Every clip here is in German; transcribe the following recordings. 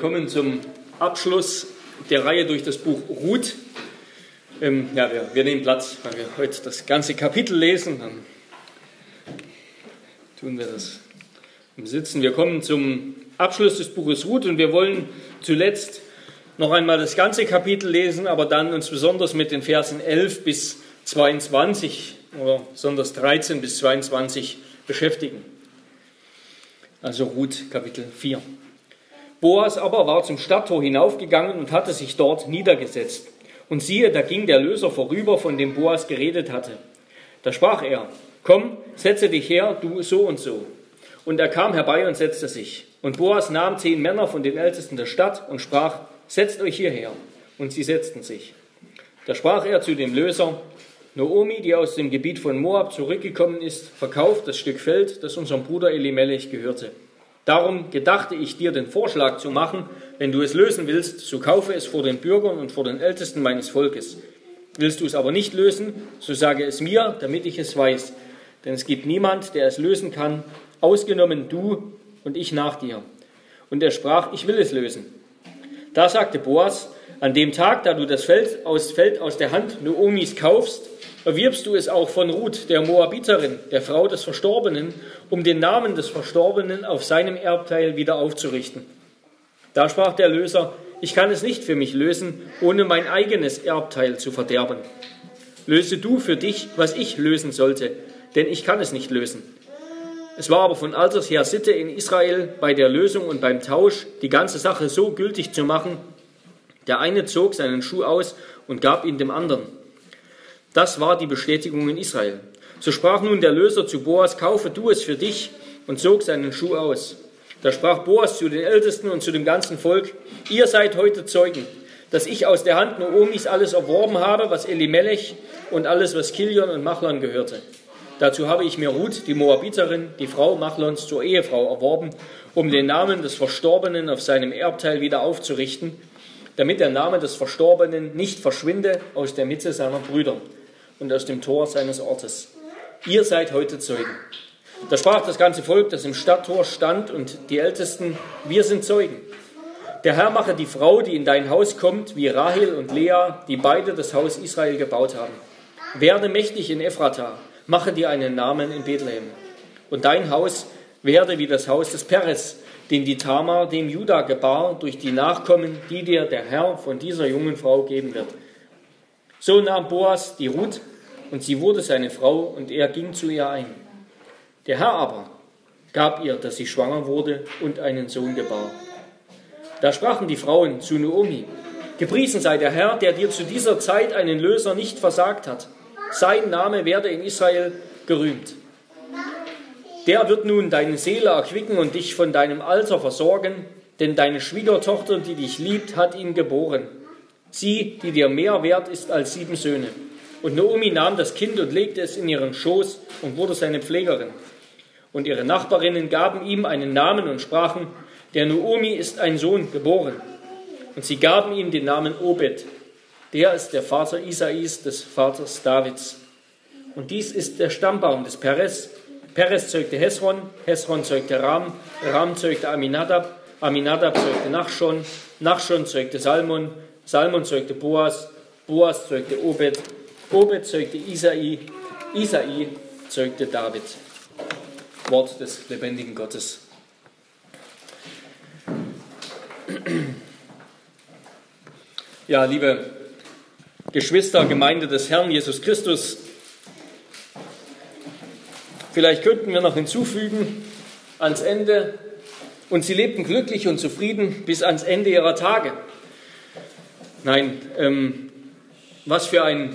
Wir kommen zum Abschluss der Reihe durch das Buch Ruth. Ähm, ja, wir, wir, nehmen Platz, weil wir heute das ganze Kapitel lesen. Dann tun wir das im Sitzen. Wir kommen zum Abschluss des Buches Ruth und wir wollen zuletzt noch einmal das ganze Kapitel lesen, aber dann uns besonders mit den Versen 11 bis 22 oder besonders 13 bis 22 beschäftigen. Also Ruth Kapitel 4. Boas aber war zum Stadttor hinaufgegangen und hatte sich dort niedergesetzt. Und siehe, da ging der Löser vorüber, von dem Boas geredet hatte. Da sprach er, komm, setze dich her, du so und so. Und er kam herbei und setzte sich. Und Boas nahm zehn Männer von den Ältesten der Stadt und sprach, setzt euch hierher. Und sie setzten sich. Da sprach er zu dem Löser, Noomi, die aus dem Gebiet von Moab zurückgekommen ist, verkauft das Stück Feld, das unserem Bruder Elimelech gehörte. Darum gedachte ich dir den Vorschlag zu machen, wenn du es lösen willst, so kaufe es vor den Bürgern und vor den Ältesten meines Volkes. Willst du es aber nicht lösen, so sage es mir, damit ich es weiß. Denn es gibt niemand, der es lösen kann, ausgenommen du und ich nach dir. Und er sprach, ich will es lösen. Da sagte Boas, an dem Tag, da du das Feld aus, Feld aus der Hand Noomis kaufst, erwirbst du es auch von Ruth, der Moabiterin, der Frau des Verstorbenen, um den Namen des Verstorbenen auf seinem Erbteil wieder aufzurichten. Da sprach der Löser, ich kann es nicht für mich lösen, ohne mein eigenes Erbteil zu verderben. Löse du für dich, was ich lösen sollte, denn ich kann es nicht lösen. Es war aber von alters her Sitte in Israel, bei der Lösung und beim Tausch die ganze Sache so gültig zu machen, der eine zog seinen Schuh aus und gab ihn dem anderen. Das war die Bestätigung in Israel. So sprach nun der Löser zu Boas, kaufe du es für dich und zog seinen Schuh aus. Da sprach Boas zu den Ältesten und zu dem ganzen Volk, ihr seid heute Zeugen, dass ich aus der Hand Noomis alles erworben habe, was Elimelech und alles, was Kilion und Machlon gehörte. Dazu habe ich mir Ruth, die Moabiterin, die Frau Machlons, zur Ehefrau erworben, um den Namen des Verstorbenen auf seinem Erbteil wieder aufzurichten, damit der Name des Verstorbenen nicht verschwinde aus der Mitte seiner Brüder und aus dem Tor seines Ortes. Ihr seid heute Zeugen. Da sprach das ganze Volk, das im Stadttor stand, und die Ältesten, wir sind Zeugen. Der Herr mache die Frau, die in dein Haus kommt, wie Rahel und Lea, die beide das Haus Israel gebaut haben. Werde mächtig in Ephrata, mache dir einen Namen in Bethlehem. Und dein Haus werde wie das Haus des Peres, den die Tamar dem Juda gebar, durch die Nachkommen, die dir der Herr von dieser jungen Frau geben wird. So nahm Boas die Ruth und sie wurde seine Frau und er ging zu ihr ein. Der Herr aber gab ihr, dass sie schwanger wurde und einen Sohn gebar. Da sprachen die Frauen zu Noomi, Gepriesen sei der Herr, der dir zu dieser Zeit einen Löser nicht versagt hat. Sein Name werde in Israel gerühmt. Der wird nun deine Seele erquicken und dich von deinem Alter versorgen, denn deine Schwiegertochter, die dich liebt, hat ihn geboren. Sie, die dir mehr wert ist als sieben Söhne. Und Naomi nahm das Kind und legte es in ihren Schoß und wurde seine Pflegerin. Und ihre Nachbarinnen gaben ihm einen Namen und sprachen, der Naomi ist ein Sohn geboren. Und sie gaben ihm den Namen Obed. Der ist der Vater Isais, des Vaters Davids. Und dies ist der Stammbaum des Peres. Peres zeugte Hesron, Hesron zeugte Ram, Ram zeugte Aminadab, Aminadab zeugte Nachschon, Nachschon zeugte Salmon, Salmon zeugte Boas, Boas zeugte Obed, Obed zeugte Isai, Isai zeugte David. Wort des lebendigen Gottes. Ja, liebe Geschwister, Gemeinde des Herrn Jesus Christus, vielleicht könnten wir noch hinzufügen ans Ende, und sie lebten glücklich und zufrieden bis ans Ende ihrer Tage. Nein, ähm, was für ein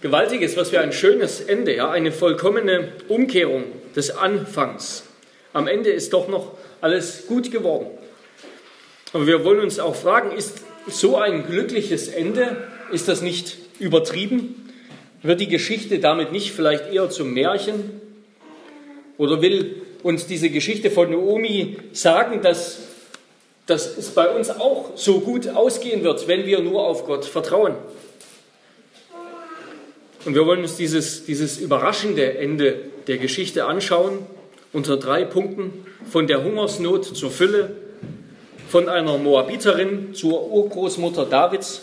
gewaltiges, was für ein schönes Ende, ja, eine vollkommene Umkehrung des Anfangs. Am Ende ist doch noch alles gut geworden. Aber wir wollen uns auch fragen, ist so ein glückliches Ende, ist das nicht übertrieben? Wird die Geschichte damit nicht vielleicht eher zum Märchen? Oder will uns diese Geschichte von Naomi sagen, dass, dass es bei uns auch so gut ausgehen wird, wenn wir nur auf Gott vertrauen? Und wir wollen uns dieses, dieses überraschende Ende der Geschichte anschauen unter drei Punkten. Von der Hungersnot zur Fülle, von einer Moabiterin zur Urgroßmutter Davids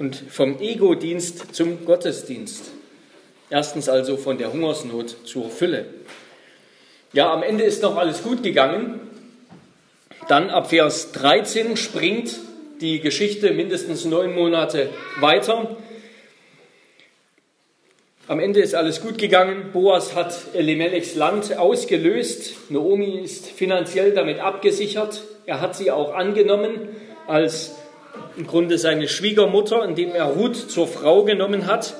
und vom Ego-Dienst zum Gottesdienst. Erstens also von der Hungersnot zur Fülle. Ja, am Ende ist noch alles gut gegangen. Dann ab Vers 13 springt die Geschichte mindestens neun Monate weiter. Am Ende ist alles gut gegangen. Boas hat Elimelechs Land ausgelöst. Naomi ist finanziell damit abgesichert. Er hat sie auch angenommen als im Grunde seine Schwiegermutter, indem er Ruth zur Frau genommen hat.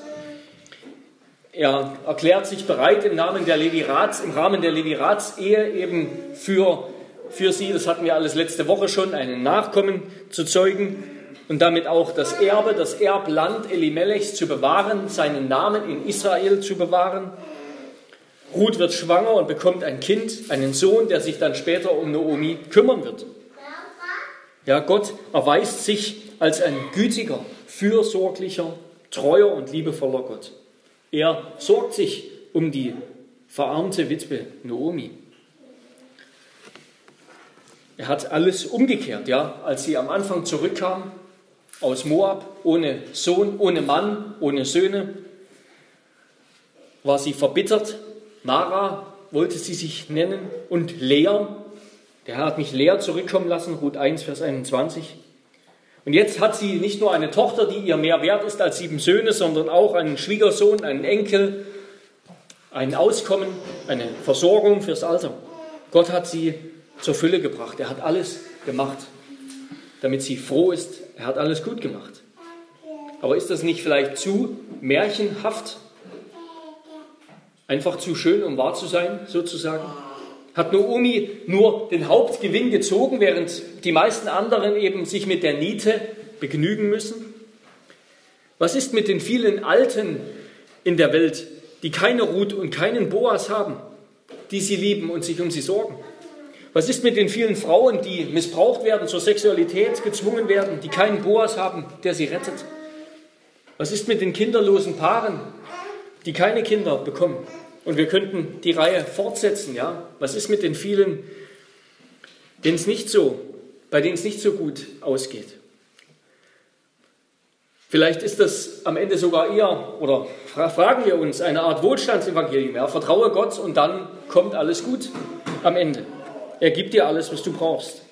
Er erklärt sich bereit im Namen der Levirats, im Rahmen der Levirats-Ehe eben für, für sie, das hatten wir alles letzte Woche schon, einen Nachkommen zu zeugen und damit auch das Erbe, das Erbland Elimelechs zu bewahren, seinen Namen in Israel zu bewahren. Ruth wird schwanger und bekommt ein Kind, einen Sohn, der sich dann später um Naomi kümmern wird. Ja, Gott erweist sich als ein gütiger, fürsorglicher, treuer und liebevoller Gott. Er sorgt sich um die verarmte Witwe Naomi. Er hat alles umgekehrt, ja, als sie am Anfang zurückkam aus Moab, ohne Sohn, ohne Mann, ohne Söhne, war sie verbittert. Mara wollte sie sich nennen und Lea. Der Herr hat mich leer zurückkommen lassen, Ruth 1, Vers 21. Und jetzt hat sie nicht nur eine Tochter, die ihr mehr wert ist als sieben Söhne, sondern auch einen Schwiegersohn, einen Enkel, ein Auskommen, eine Versorgung fürs Alter. Gott hat sie zur Fülle gebracht. Er hat alles gemacht, damit sie froh ist, er hat alles gut gemacht. Aber ist das nicht vielleicht zu märchenhaft? Einfach zu schön, um wahr zu sein, sozusagen? Hat Naomi nur den Hauptgewinn gezogen, während die meisten anderen eben sich mit der Niete begnügen müssen? Was ist mit den vielen Alten in der Welt, die keine Ruth und keinen Boas haben, die sie lieben und sich um sie sorgen? Was ist mit den vielen Frauen, die missbraucht werden, zur Sexualität gezwungen werden, die keinen Boas haben, der sie rettet? Was ist mit den kinderlosen Paaren, die keine Kinder bekommen? Und wir könnten die Reihe fortsetzen, ja? Was ist mit den vielen, denen es nicht so, bei denen es nicht so gut ausgeht? Vielleicht ist das am Ende sogar eher, oder fragen wir uns, eine Art Wohlstandsevangelium. Ja? Vertraue Gott und dann kommt alles gut am Ende. Er gibt dir alles, was du brauchst.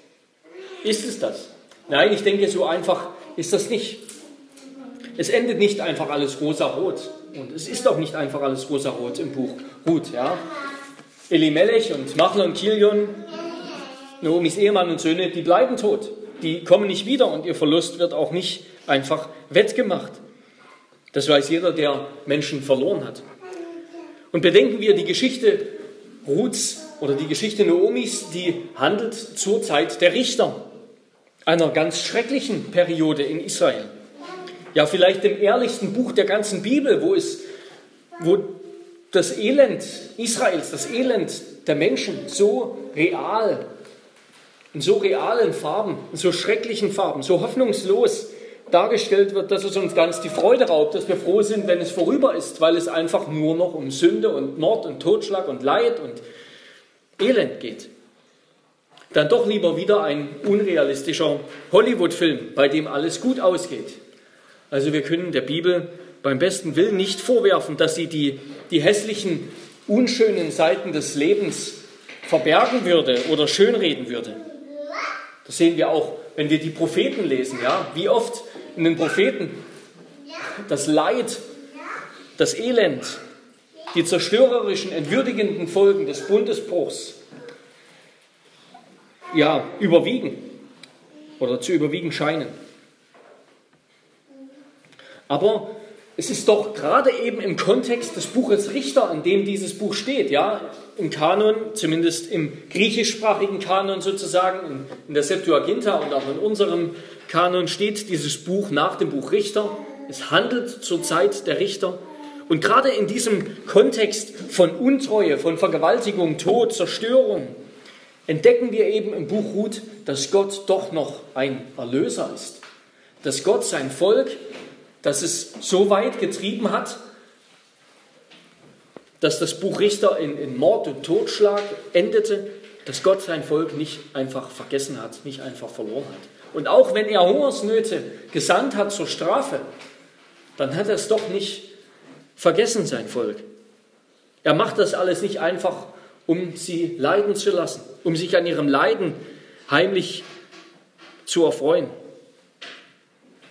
Ist es das? Nein, ich denke, so einfach ist das nicht. Es endet nicht einfach alles rosa-rot. Und es ist auch nicht einfach alles rosa-rot im Buch Ruth. Ja? Elimelech und Machlon und Kilion, Naomis Ehemann und Söhne, die bleiben tot. Die kommen nicht wieder und ihr Verlust wird auch nicht einfach wettgemacht. Das weiß jeder, der Menschen verloren hat. Und bedenken wir die Geschichte Ruths oder die Geschichte Naomis, die handelt zur Zeit der Richter, einer ganz schrecklichen Periode in Israel. Ja, vielleicht dem ehrlichsten Buch der ganzen Bibel, wo es, wo das Elend Israels, das Elend der Menschen so real, in so realen Farben, in so schrecklichen Farben, so hoffnungslos dargestellt wird, dass es uns ganz die Freude raubt, dass wir froh sind, wenn es vorüber ist, weil es einfach nur noch um Sünde und Mord und Totschlag und Leid und Elend geht. Dann doch lieber wieder ein unrealistischer Hollywood-Film, bei dem alles gut ausgeht. Also wir können der Bibel beim besten Willen nicht vorwerfen, dass sie die, die hässlichen, unschönen Seiten des Lebens verbergen würde oder schönreden würde. Das sehen wir auch, wenn wir die Propheten lesen. Ja? Wie oft in den Propheten das Leid, das Elend, die zerstörerischen, entwürdigenden Folgen des Bundesbruchs ja, überwiegen oder zu überwiegen scheinen. Aber es ist doch gerade eben im Kontext des Buches Richter, in dem dieses Buch steht, ja, im Kanon, zumindest im griechischsprachigen Kanon sozusagen, in, in der Septuaginta und auch in unserem Kanon steht dieses Buch nach dem Buch Richter. Es handelt zur Zeit der Richter und gerade in diesem Kontext von Untreue, von Vergewaltigung, Tod, Zerstörung, entdecken wir eben im Buch Ruth, dass Gott doch noch ein Erlöser ist. Dass Gott sein Volk, das es so weit getrieben hat, dass das Buch Richter in, in Mord und Totschlag endete, dass Gott sein Volk nicht einfach vergessen hat, nicht einfach verloren hat. Und auch wenn er Hungersnöte gesandt hat zur Strafe, dann hat er es doch nicht vergessen, sein Volk. Er macht das alles nicht einfach, um sie leiden zu lassen, um sich an ihrem Leiden heimlich zu erfreuen.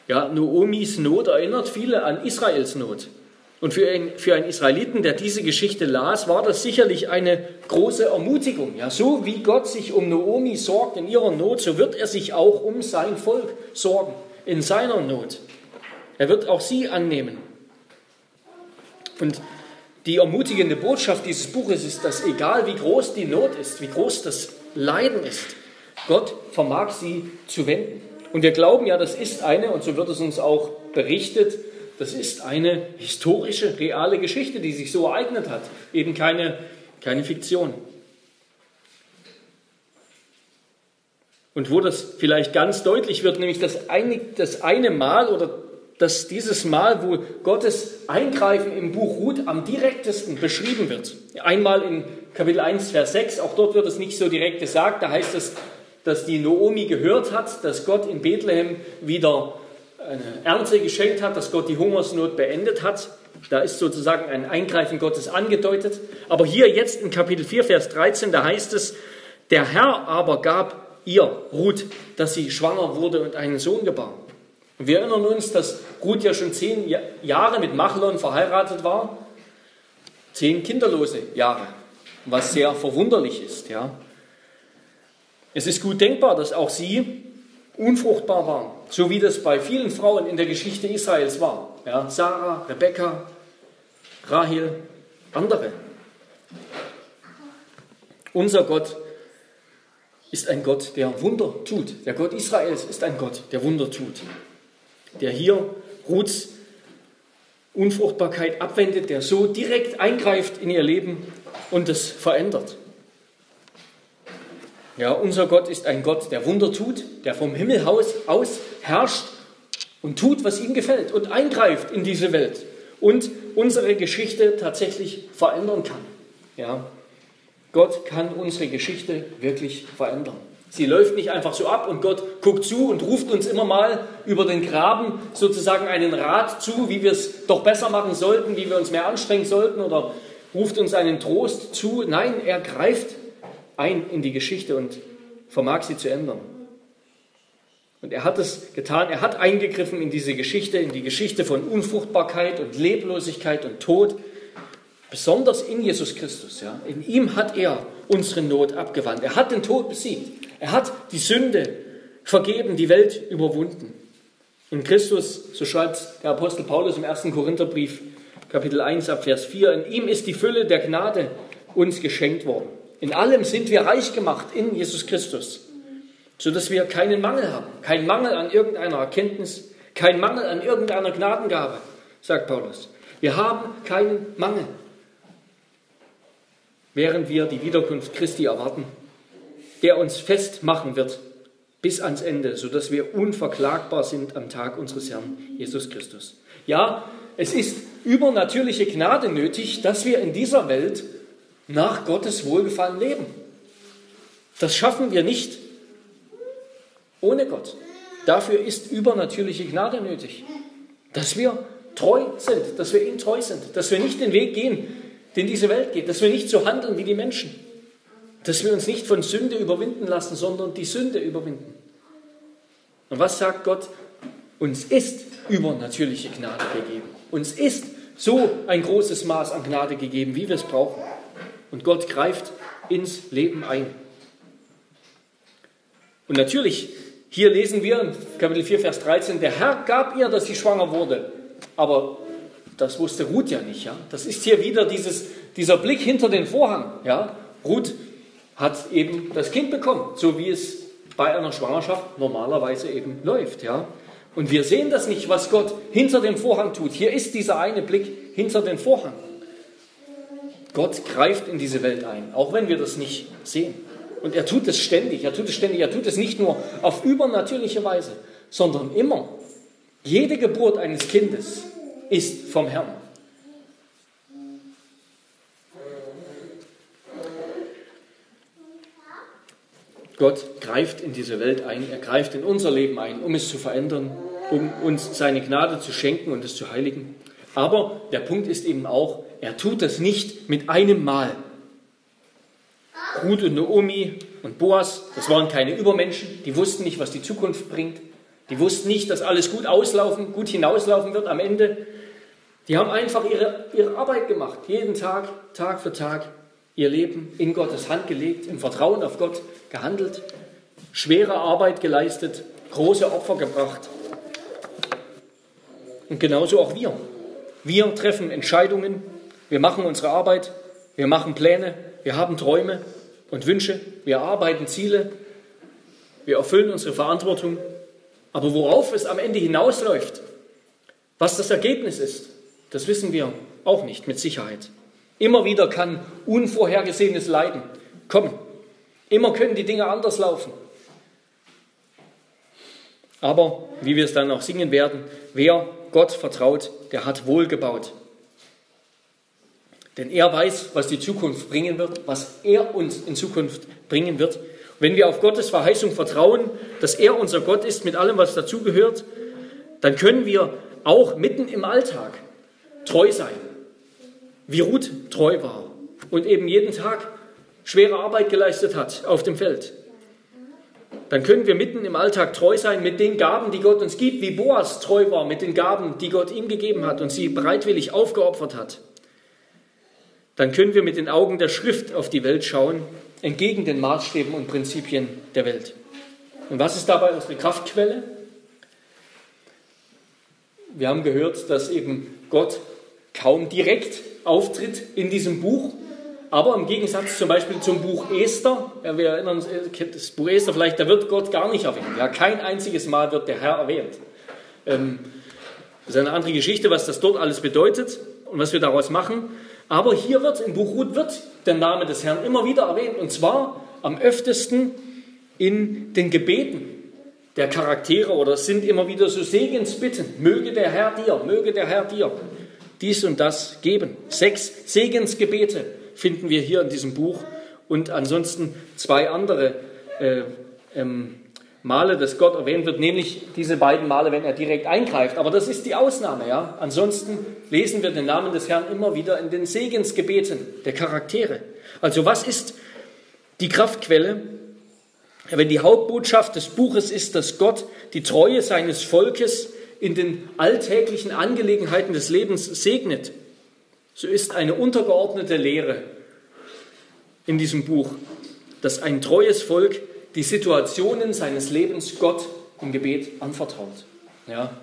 Ja, Noomis Not erinnert viele an Israels Not. Und für, ein, für einen Israeliten, der diese Geschichte las, war das sicherlich eine große Ermutigung. Ja, so wie Gott sich um Noomi sorgt in ihrer Not, so wird er sich auch um sein Volk sorgen in seiner Not. Er wird auch sie annehmen. Und die ermutigende Botschaft dieses Buches ist, dass egal wie groß die Not ist, wie groß das Leiden ist, Gott vermag sie zu wenden. Und wir glauben ja, das ist eine, und so wird es uns auch berichtet, das ist eine historische, reale Geschichte, die sich so ereignet hat. Eben keine, keine Fiktion. Und wo das vielleicht ganz deutlich wird, nämlich das eine, das eine Mal oder dass dieses Mal, wo Gottes Eingreifen im Buch Ruth am direktesten beschrieben wird. Einmal in Kapitel 1, Vers 6, auch dort wird es nicht so direkt gesagt, da heißt es, dass die Noomi gehört hat, dass Gott in Bethlehem wieder eine Ernte geschenkt hat, dass Gott die Hungersnot beendet hat. Da ist sozusagen ein Eingreifen Gottes angedeutet. Aber hier jetzt in Kapitel 4, Vers 13, da heißt es, der Herr aber gab ihr, Ruth, dass sie schwanger wurde und einen Sohn gebar. Wir erinnern uns, dass Ruth ja schon zehn Jahre mit Machlon verheiratet war. Zehn kinderlose Jahre, was sehr verwunderlich ist. Ja. Es ist gut denkbar, dass auch sie unfruchtbar waren, so wie das bei vielen Frauen in der Geschichte Israels war. Ja, Sarah, Rebekka, Rahel, andere. Unser Gott ist ein Gott, der Wunder tut. Der Gott Israels ist ein Gott, der Wunder tut. Der hier Ruths Unfruchtbarkeit abwendet, der so direkt eingreift in ihr Leben und es verändert. Ja, unser Gott ist ein Gott, der Wunder tut, der vom Himmel aus herrscht und tut, was ihm gefällt und eingreift in diese Welt und unsere Geschichte tatsächlich verändern kann. Ja, Gott kann unsere Geschichte wirklich verändern. Sie läuft nicht einfach so ab und Gott guckt zu und ruft uns immer mal über den Graben sozusagen einen Rat zu, wie wir es doch besser machen sollten, wie wir uns mehr anstrengen sollten oder ruft uns einen Trost zu. Nein, er greift ein in die Geschichte und vermag sie zu ändern. Und er hat es getan, er hat eingegriffen in diese Geschichte, in die Geschichte von Unfruchtbarkeit und Leblosigkeit und Tod, besonders in Jesus Christus. Ja. In ihm hat er unsere Not abgewandt. Er hat den Tod besiegt. Er hat die Sünde vergeben, die Welt überwunden. In Christus, so schreibt der Apostel Paulus im 1. Korintherbrief, Kapitel 1 ab Vers 4, in ihm ist die Fülle der Gnade uns geschenkt worden. In allem sind wir reich gemacht in Jesus Christus, sodass wir keinen Mangel haben, keinen Mangel an irgendeiner Erkenntnis, keinen Mangel an irgendeiner Gnadengabe, sagt Paulus. Wir haben keinen Mangel, während wir die Wiederkunft Christi erwarten, der uns festmachen wird bis ans Ende, sodass wir unverklagbar sind am Tag unseres Herrn Jesus Christus. Ja, es ist übernatürliche Gnade nötig, dass wir in dieser Welt nach Gottes Wohlgefallen leben. Das schaffen wir nicht ohne Gott. Dafür ist übernatürliche Gnade nötig. Dass wir treu sind, dass wir ihm treu sind, dass wir nicht den Weg gehen, den diese Welt geht, dass wir nicht so handeln wie die Menschen, dass wir uns nicht von Sünde überwinden lassen, sondern die Sünde überwinden. Und was sagt Gott? Uns ist übernatürliche Gnade gegeben. Uns ist so ein großes Maß an Gnade gegeben, wie wir es brauchen. Und Gott greift ins Leben ein. Und natürlich, hier lesen wir in Kapitel 4, Vers 13, der Herr gab ihr, dass sie schwanger wurde. Aber das wusste Ruth ja nicht. Ja? Das ist hier wieder dieses, dieser Blick hinter den Vorhang. Ja? Ruth hat eben das Kind bekommen, so wie es bei einer Schwangerschaft normalerweise eben läuft. Ja? Und wir sehen das nicht, was Gott hinter dem Vorhang tut. Hier ist dieser eine Blick hinter den Vorhang. Gott greift in diese Welt ein, auch wenn wir das nicht sehen. Und er tut es ständig, er tut es ständig, er tut es nicht nur auf übernatürliche Weise, sondern immer. Jede Geburt eines Kindes ist vom Herrn. Gott greift in diese Welt ein, er greift in unser Leben ein, um es zu verändern, um uns seine Gnade zu schenken und es zu heiligen. Aber der Punkt ist eben auch, er tut das nicht mit einem Mal. Ruth und Naomi und Boas, das waren keine Übermenschen, die wussten nicht, was die Zukunft bringt. Die wussten nicht, dass alles gut auslaufen, gut hinauslaufen wird am Ende. Die haben einfach ihre, ihre Arbeit gemacht, jeden Tag, Tag für Tag, ihr Leben in Gottes Hand gelegt, im Vertrauen auf Gott gehandelt, schwere Arbeit geleistet, große Opfer gebracht. Und genauso auch wir. Wir treffen Entscheidungen, wir machen unsere Arbeit, wir machen Pläne, wir haben Träume und Wünsche, wir arbeiten Ziele, wir erfüllen unsere Verantwortung. Aber worauf es am Ende hinausläuft, was das Ergebnis ist, das wissen wir auch nicht mit Sicherheit. Immer wieder kann unvorhergesehenes Leiden kommen. Immer können die Dinge anders laufen. Aber, wie wir es dann auch singen werden, wer Gott vertraut, der hat wohlgebaut. Denn er weiß, was die Zukunft bringen wird, was er uns in Zukunft bringen wird. Wenn wir auf Gottes Verheißung vertrauen, dass er unser Gott ist mit allem, was dazugehört, dann können wir auch mitten im Alltag treu sein, wie Ruth treu war und eben jeden Tag schwere Arbeit geleistet hat auf dem Feld dann können wir mitten im Alltag treu sein mit den Gaben, die Gott uns gibt, wie Boas treu war mit den Gaben, die Gott ihm gegeben hat und sie bereitwillig aufgeopfert hat. Dann können wir mit den Augen der Schrift auf die Welt schauen, entgegen den Maßstäben und Prinzipien der Welt. Und was ist dabei unsere Kraftquelle? Wir haben gehört, dass eben Gott kaum direkt auftritt in diesem Buch, aber im Gegensatz zum Beispiel zum Buch Esther, ja, wir erinnern uns, das Buch Esther vielleicht, da wird Gott gar nicht erwähnt. Ja, kein einziges Mal wird der Herr erwähnt. Ähm, das ist eine andere Geschichte, was das dort alles bedeutet und was wir daraus machen. Aber hier wird, im Buch Ruth, wird der Name des Herrn immer wieder erwähnt. Und zwar am öftesten in den Gebeten der Charaktere oder sind immer wieder so Segensbitten. Möge der Herr dir, möge der Herr dir dies und das geben. Sechs Segensgebete finden wir hier in diesem Buch und ansonsten zwei andere äh, ähm, Male, dass Gott erwähnt wird, nämlich diese beiden Male, wenn er direkt eingreift. Aber das ist die Ausnahme. Ja? Ansonsten lesen wir den Namen des Herrn immer wieder in den Segensgebeten der Charaktere. Also was ist die Kraftquelle? Wenn die Hauptbotschaft des Buches ist, dass Gott die Treue seines Volkes in den alltäglichen Angelegenheiten des Lebens segnet, so ist eine untergeordnete Lehre in diesem Buch, dass ein treues Volk die Situationen seines Lebens Gott im Gebet anvertraut. Ja,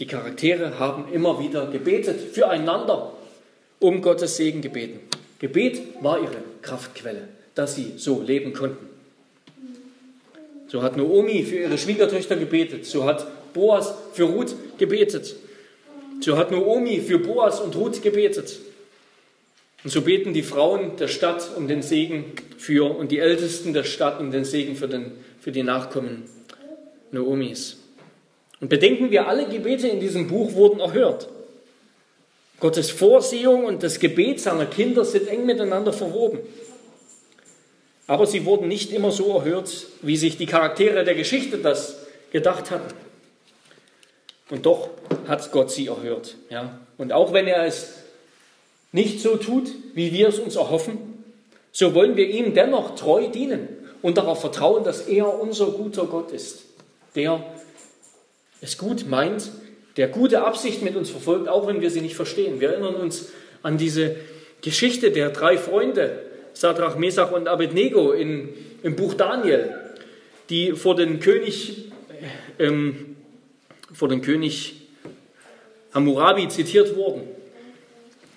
die Charaktere haben immer wieder gebetet füreinander, um Gottes Segen gebeten. Gebet war ihre Kraftquelle, dass sie so leben konnten. So hat Naomi für ihre Schwiegertöchter gebetet, so hat Boas für Ruth gebetet. So hat Naomi für Boas und Ruth gebetet. Und so beten die Frauen der Stadt um den Segen für und die Ältesten der Stadt um den Segen für, den, für die Nachkommen Naomis. Und bedenken wir, alle Gebete in diesem Buch wurden erhört. Gottes Vorsehung und das Gebet seiner Kinder sind eng miteinander verwoben. Aber sie wurden nicht immer so erhört, wie sich die Charaktere der Geschichte das gedacht hatten. Und doch hat Gott sie erhört. Ja? Und auch wenn er es nicht so tut, wie wir es uns erhoffen, so wollen wir ihm dennoch treu dienen und darauf vertrauen, dass er unser guter Gott ist, der es gut meint, der gute Absicht mit uns verfolgt, auch wenn wir sie nicht verstehen. Wir erinnern uns an diese Geschichte der drei Freunde, Sadrach, Mesach und Abednego in, im Buch Daniel, die vor den König ähm, vor dem König Hammurabi zitiert wurden,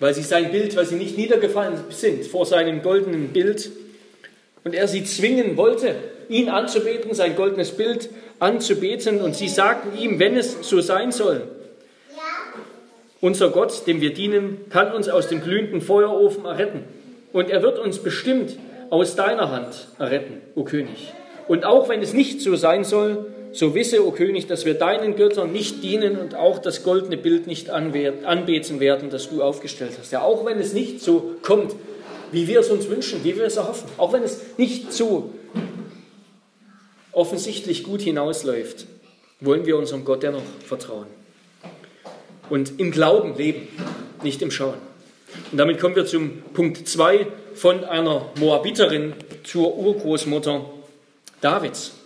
weil sie sein Bild, weil sie nicht niedergefallen sind vor seinem goldenen Bild. Und er sie zwingen wollte, ihn anzubeten, sein goldenes Bild anzubeten. Und sie sagten ihm, wenn es so sein soll, unser Gott, dem wir dienen, kann uns aus dem glühenden Feuerofen erretten. Und er wird uns bestimmt aus deiner Hand erretten, o König. Und auch wenn es nicht so sein soll, so wisse, o König, dass wir deinen Göttern nicht dienen und auch das goldene Bild nicht anbeten werden, das du aufgestellt hast. Ja, auch wenn es nicht so kommt, wie wir es uns wünschen, wie wir es erhoffen, auch wenn es nicht so offensichtlich gut hinausläuft, wollen wir unserem Gott dennoch vertrauen. Und im Glauben leben, nicht im Schauen. Und damit kommen wir zum Punkt 2 von einer Moabiterin zur Urgroßmutter Davids.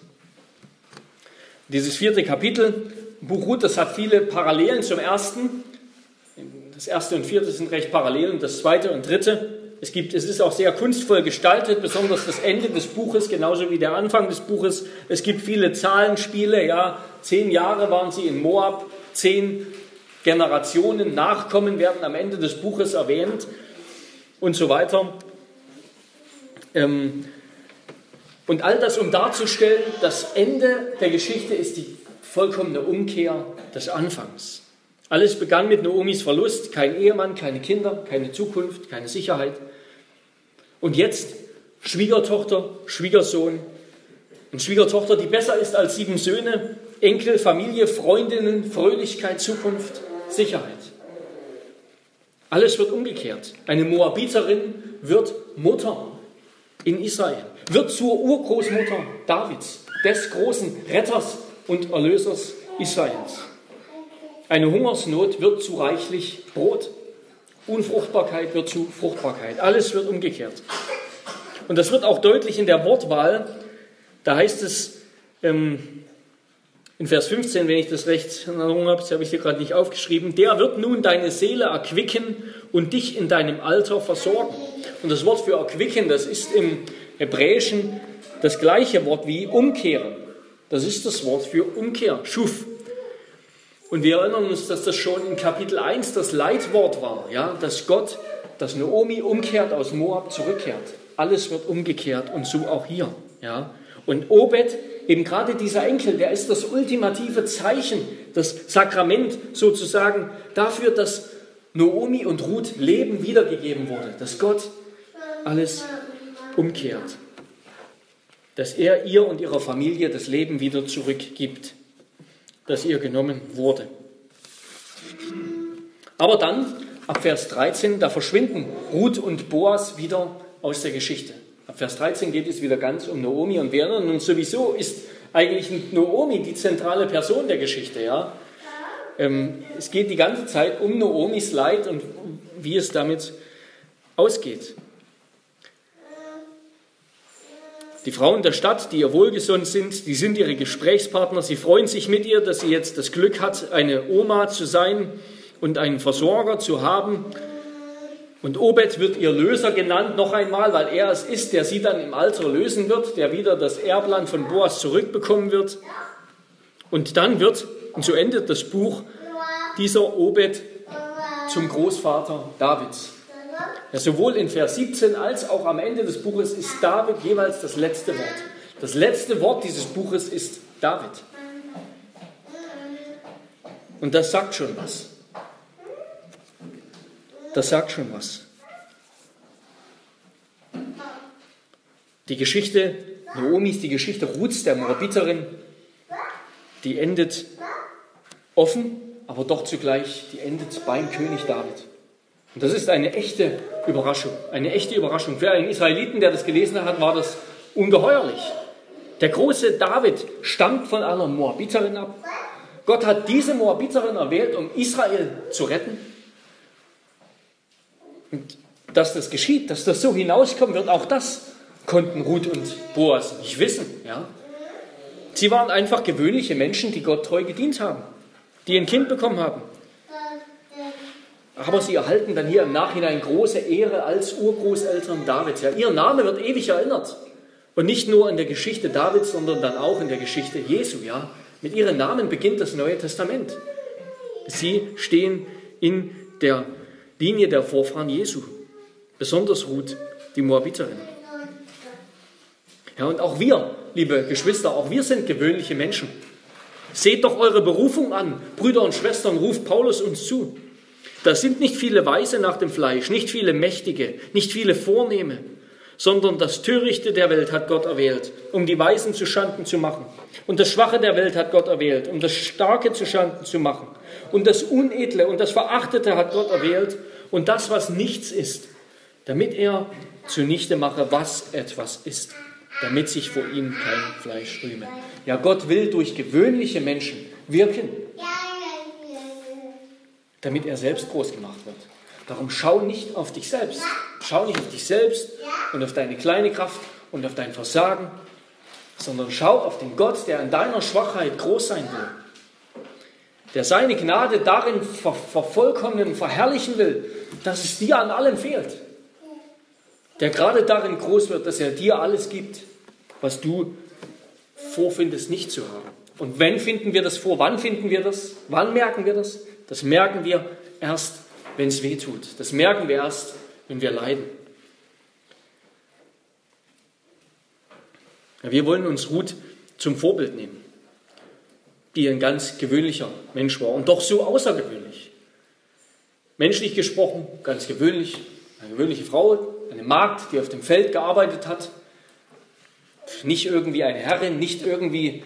Dieses vierte Kapitel, Buch Ruth, das hat viele Parallelen zum ersten. Das erste und vierte sind recht parallel und das zweite und dritte. Es, gibt, es ist auch sehr kunstvoll gestaltet, besonders das Ende des Buches, genauso wie der Anfang des Buches. Es gibt viele Zahlenspiele. Ja, zehn Jahre waren sie in Moab, zehn Generationen, Nachkommen werden am Ende des Buches erwähnt und so weiter. Ähm, und all das, um darzustellen, das Ende der Geschichte ist die vollkommene Umkehr des Anfangs. Alles begann mit Naomis Verlust, kein Ehemann, keine Kinder, keine Zukunft, keine Sicherheit. Und jetzt Schwiegertochter, Schwiegersohn und Schwiegertochter, die besser ist als sieben Söhne, Enkel, Familie, Freundinnen, Fröhlichkeit, Zukunft, Sicherheit. Alles wird umgekehrt. Eine Moabiterin wird Mutter in Israel, wird zur Urgroßmutter Davids, des großen Retters und Erlösers Israels. Eine Hungersnot wird zu reichlich Brot. Unfruchtbarkeit wird zu Fruchtbarkeit. Alles wird umgekehrt. Und das wird auch deutlich in der Wortwahl. Da heißt es ähm, in Vers 15, wenn ich das recht in Erinnerung habe, das habe ich hier gerade nicht aufgeschrieben, der wird nun deine Seele erquicken und dich in deinem Alter versorgen. Und das Wort für erquicken, das ist im Hebräischen das gleiche Wort wie umkehren. Das ist das Wort für Umkehr, Schuf. Und wir erinnern uns, dass das schon in Kapitel 1 das Leitwort war, ja, dass Gott, dass Naomi umkehrt aus Moab zurückkehrt. Alles wird umgekehrt und so auch hier. Ja. Und Obed, eben gerade dieser Enkel, der ist das ultimative Zeichen, das Sakrament sozusagen dafür, dass Naomi und Ruth Leben wiedergegeben wurde, dass Gott alles umkehrt, dass er ihr und ihrer Familie das Leben wieder zurückgibt das ihr genommen wurde. Aber dann, ab Vers 13, da verschwinden Ruth und Boas wieder aus der Geschichte. Ab Vers 13 geht es wieder ganz um Naomi und wir erinnern uns sowieso, ist eigentlich Naomi die zentrale Person der Geschichte. Ja? Ähm, es geht die ganze Zeit um Naomis Leid und wie es damit ausgeht. Die Frauen der Stadt, die ihr wohlgesonnen sind, die sind ihre Gesprächspartner. Sie freuen sich mit ihr, dass sie jetzt das Glück hat, eine Oma zu sein und einen Versorger zu haben. Und Obed wird ihr Löser genannt, noch einmal, weil er es ist, der sie dann im Alter lösen wird, der wieder das Erbland von Boas zurückbekommen wird. Und dann wird, und so endet das Buch, dieser Obed zum Großvater Davids. Ja, sowohl in Vers 17 als auch am Ende des Buches ist David jeweils das letzte Wort. Das letzte Wort dieses Buches ist David. Und das sagt schon was. Das sagt schon was. Die Geschichte Naomis, die Geschichte Ruths, der Moabiterin, die endet offen, aber doch zugleich, die endet beim König David. Und das ist eine echte Überraschung, eine echte Überraschung. Für einen Israeliten, der das gelesen hat, war das ungeheuerlich. Der große David stammt von einer Moabiterin ab. Gott hat diese Moabiterin erwählt, um Israel zu retten. Und dass das geschieht, dass das so hinauskommen wird, auch das konnten Ruth und Boas nicht wissen. Ja? Sie waren einfach gewöhnliche Menschen, die Gott treu gedient haben, die ein Kind bekommen haben. Aber sie erhalten dann hier im Nachhinein große Ehre als Urgroßeltern Davids. Ja, ihr Name wird ewig erinnert. Und nicht nur in der Geschichte Davids, sondern dann auch in der Geschichte Jesu. Ja, mit ihren Namen beginnt das Neue Testament. Sie stehen in der Linie der Vorfahren Jesu. Besonders Ruth, die Moabiterin. Ja, und auch wir, liebe Geschwister, auch wir sind gewöhnliche Menschen. Seht doch eure Berufung an, Brüder und Schwestern, ruft Paulus uns zu. Da sind nicht viele Weise nach dem Fleisch, nicht viele Mächtige, nicht viele Vornehme, sondern das Törichte der Welt hat Gott erwählt, um die Weisen zu Schanden zu machen. Und das Schwache der Welt hat Gott erwählt, um das Starke zu Schanden zu machen. Und das Unedle und das Verachtete hat Gott erwählt und das, was nichts ist, damit er zunichte mache, was etwas ist. damit sich vor ihm kein Fleisch rühme. Ja, Gott will durch gewöhnliche Menschen wirken, damit er selbst groß gemacht wird. Darum schau nicht auf dich selbst. Schau nicht auf dich selbst und auf deine kleine Kraft und auf dein Versagen, sondern schau auf den Gott, der in deiner Schwachheit groß sein will. Der seine Gnade darin ver vervollkommnen verherrlichen will, dass es dir an allem fehlt. Der gerade darin groß wird, dass er dir alles gibt, was du vorfindest nicht zu haben. Und wenn finden wir das vor? Wann finden wir das? Wann merken wir das? Das merken wir erst, wenn es weh tut. Das merken wir erst, wenn wir leiden. Wir wollen uns Ruth zum Vorbild nehmen, die ein ganz gewöhnlicher Mensch war und doch so außergewöhnlich. Menschlich gesprochen, ganz gewöhnlich, eine gewöhnliche Frau, eine Magd, die auf dem Feld gearbeitet hat, nicht irgendwie eine Herrin, nicht irgendwie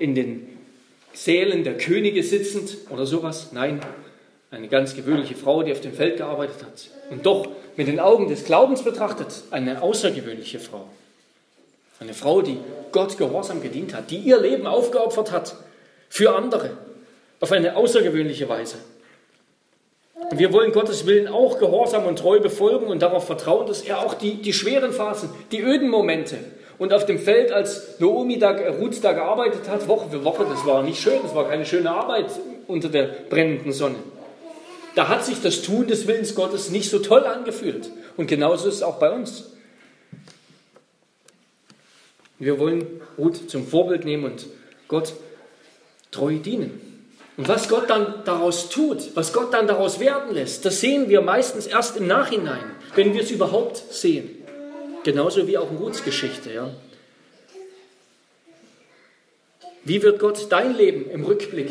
in den Sälen der Könige sitzend oder sowas. Nein, eine ganz gewöhnliche Frau, die auf dem Feld gearbeitet hat. Und doch mit den Augen des Glaubens betrachtet, eine außergewöhnliche Frau. Eine Frau, die Gott gehorsam gedient hat, die ihr Leben aufgeopfert hat für andere auf eine außergewöhnliche Weise. Und wir wollen Gottes Willen auch gehorsam und treu befolgen und darauf vertrauen, dass er auch die, die schweren Phasen, die öden Momente und auf dem Feld, als Naomi da, Ruth da gearbeitet hat, Woche für Woche, das war nicht schön, das war keine schöne Arbeit unter der brennenden Sonne. Da hat sich das Tun des Willens Gottes nicht so toll angefühlt. Und genauso ist es auch bei uns. Wir wollen Ruth zum Vorbild nehmen und Gott treu dienen. Und was Gott dann daraus tut, was Gott dann daraus werden lässt, das sehen wir meistens erst im Nachhinein, wenn wir es überhaupt sehen. Genauso wie auch in Ruths Geschichte. Ja. Wie wird Gott dein Leben im Rückblick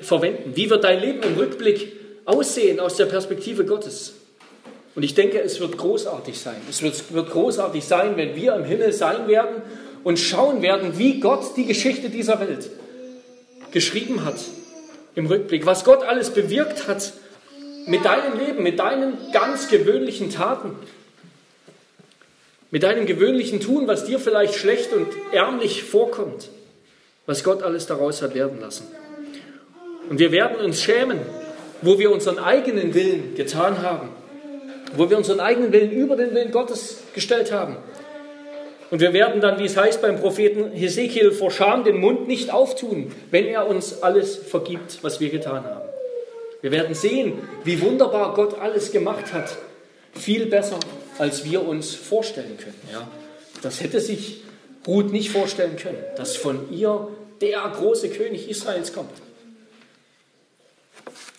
verwenden? Wie wird dein Leben im Rückblick aussehen aus der Perspektive Gottes? Und ich denke, es wird großartig sein. Es wird, wird großartig sein, wenn wir im Himmel sein werden und schauen werden, wie Gott die Geschichte dieser Welt geschrieben hat im Rückblick, was Gott alles bewirkt hat mit deinem Leben, mit deinen ganz gewöhnlichen Taten, mit deinem gewöhnlichen Tun, was dir vielleicht schlecht und ärmlich vorkommt, was Gott alles daraus hat werden lassen. Und wir werden uns schämen, wo wir unseren eigenen Willen getan haben wo wir unseren eigenen Willen über den Willen Gottes gestellt haben. Und wir werden dann, wie es heißt beim Propheten Hesekiel, vor Scham den Mund nicht auftun, wenn er uns alles vergibt, was wir getan haben. Wir werden sehen, wie wunderbar Gott alles gemacht hat. Viel besser, als wir uns vorstellen können. Ja, das hätte sich Ruth nicht vorstellen können, dass von ihr der große König Israels kommt.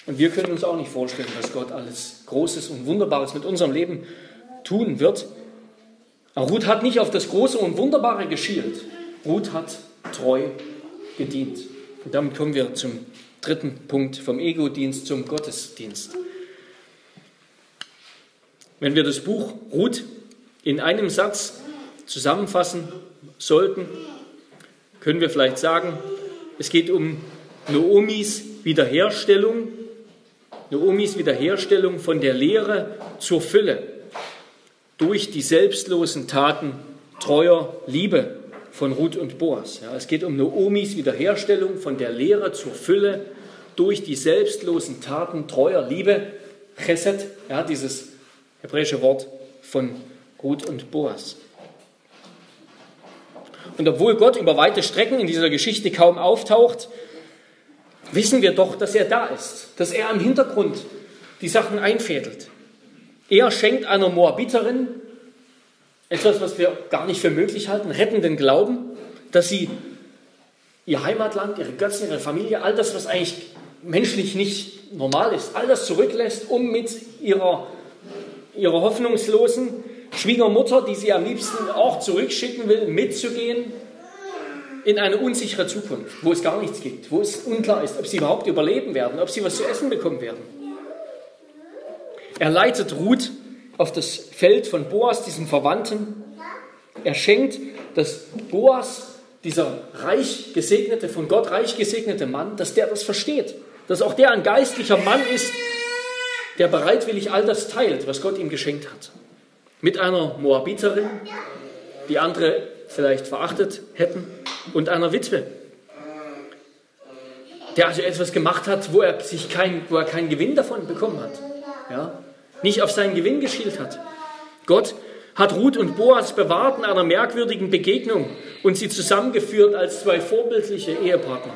Und wir können uns auch nicht vorstellen, dass Gott alles Großes und Wunderbares mit unserem Leben tun wird. Aber Ruth hat nicht auf das Große und Wunderbare geschielt. Ruth hat treu gedient. Und damit kommen wir zum dritten Punkt, vom Ego-Dienst zum Gottesdienst. Wenn wir das Buch Ruth in einem Satz zusammenfassen sollten, können wir vielleicht sagen, es geht um Noomis Wiederherstellung Naomis Wiederherstellung von der Lehre zur Fülle durch die selbstlosen Taten treuer Liebe von Ruth und Boas. Ja, es geht um Naomis Wiederherstellung von der Lehre zur Fülle durch die selbstlosen Taten treuer Liebe. Chesed, ja, dieses hebräische Wort von Ruth und Boas. Und obwohl Gott über weite Strecken in dieser Geschichte kaum auftaucht, wissen wir doch, dass er da ist, dass er im Hintergrund die Sachen einfädelt. Er schenkt einer Moabiterin etwas, was wir gar nicht für möglich halten, rettenden Glauben, dass sie ihr Heimatland, ihre Götzen, ihre Familie, all das, was eigentlich menschlich nicht normal ist, all das zurücklässt, um mit ihrer, ihrer hoffnungslosen Schwiegermutter, die sie am liebsten auch zurückschicken will, mitzugehen in eine unsichere Zukunft, wo es gar nichts gibt, wo es unklar ist, ob sie überhaupt überleben werden, ob sie was zu essen bekommen werden. Er leitet Ruth auf das Feld von Boas, diesem Verwandten. Er schenkt, dass Boas, dieser reich gesegnete, von Gott reich gesegnete Mann, dass der das versteht, dass auch der ein geistlicher Mann ist, der bereitwillig all das teilt, was Gott ihm geschenkt hat. Mit einer Moabiterin, die andere vielleicht verachtet hätten, und einer Witwe, der also etwas gemacht hat, wo er, sich kein, wo er keinen Gewinn davon bekommen hat. Ja? Nicht auf seinen Gewinn geschielt hat. Gott hat Ruth und Boas bewahrt in einer merkwürdigen Begegnung und sie zusammengeführt als zwei vorbildliche Ehepartner.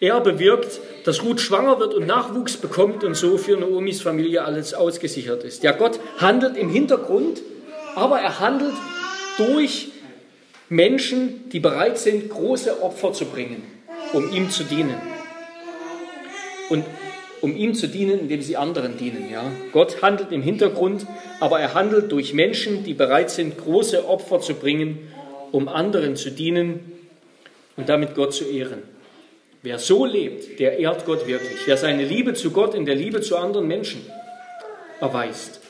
Er bewirkt, dass Ruth schwanger wird und Nachwuchs bekommt und so für Naomis Familie alles ausgesichert ist. Ja, Gott handelt im Hintergrund, aber er handelt durch Menschen, die bereit sind, große Opfer zu bringen, um ihm zu dienen. Und um ihm zu dienen, indem sie anderen dienen. Ja? Gott handelt im Hintergrund, aber er handelt durch Menschen, die bereit sind, große Opfer zu bringen, um anderen zu dienen und damit Gott zu ehren. Wer so lebt, der ehrt Gott wirklich. Wer seine Liebe zu Gott in der Liebe zu anderen Menschen erweist.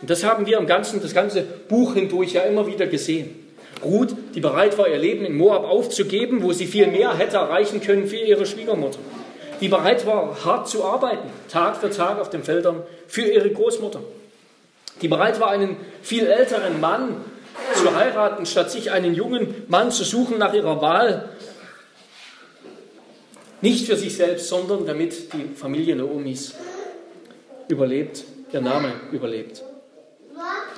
Und das haben wir im ganzen, das ganze Buch hindurch ja immer wieder gesehen. Ruth, die bereit war, ihr Leben in Moab aufzugeben, wo sie viel mehr hätte erreichen können für ihre Schwiegermutter die bereit war, hart zu arbeiten, Tag für Tag auf den Feldern für ihre Großmutter, die bereit war, einen viel älteren Mann zu heiraten, statt sich einen jungen Mann zu suchen nach ihrer Wahl. Nicht für sich selbst, sondern damit die Familie Naomis überlebt, ihr Name überlebt.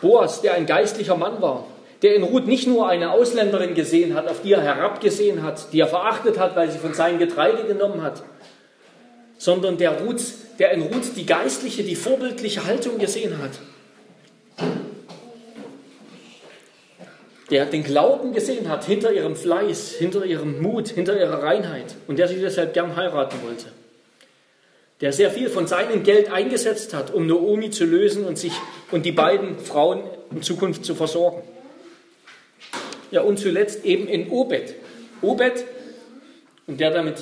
Boas, der ein geistlicher Mann war, der in Ruth nicht nur eine Ausländerin gesehen hat, auf die er herabgesehen hat, die er verachtet hat, weil sie von seinem Getreide genommen hat, sondern der, Ruth, der in Ruth die geistliche, die vorbildliche Haltung gesehen hat. Der den Glauben gesehen hat hinter ihrem Fleiß, hinter ihrem Mut, hinter ihrer Reinheit und der sie deshalb gern heiraten wollte. Der sehr viel von seinem Geld eingesetzt hat, um Naomi zu lösen und sich und die beiden Frauen in Zukunft zu versorgen. Ja, und zuletzt eben in Obed. Obed, und der damit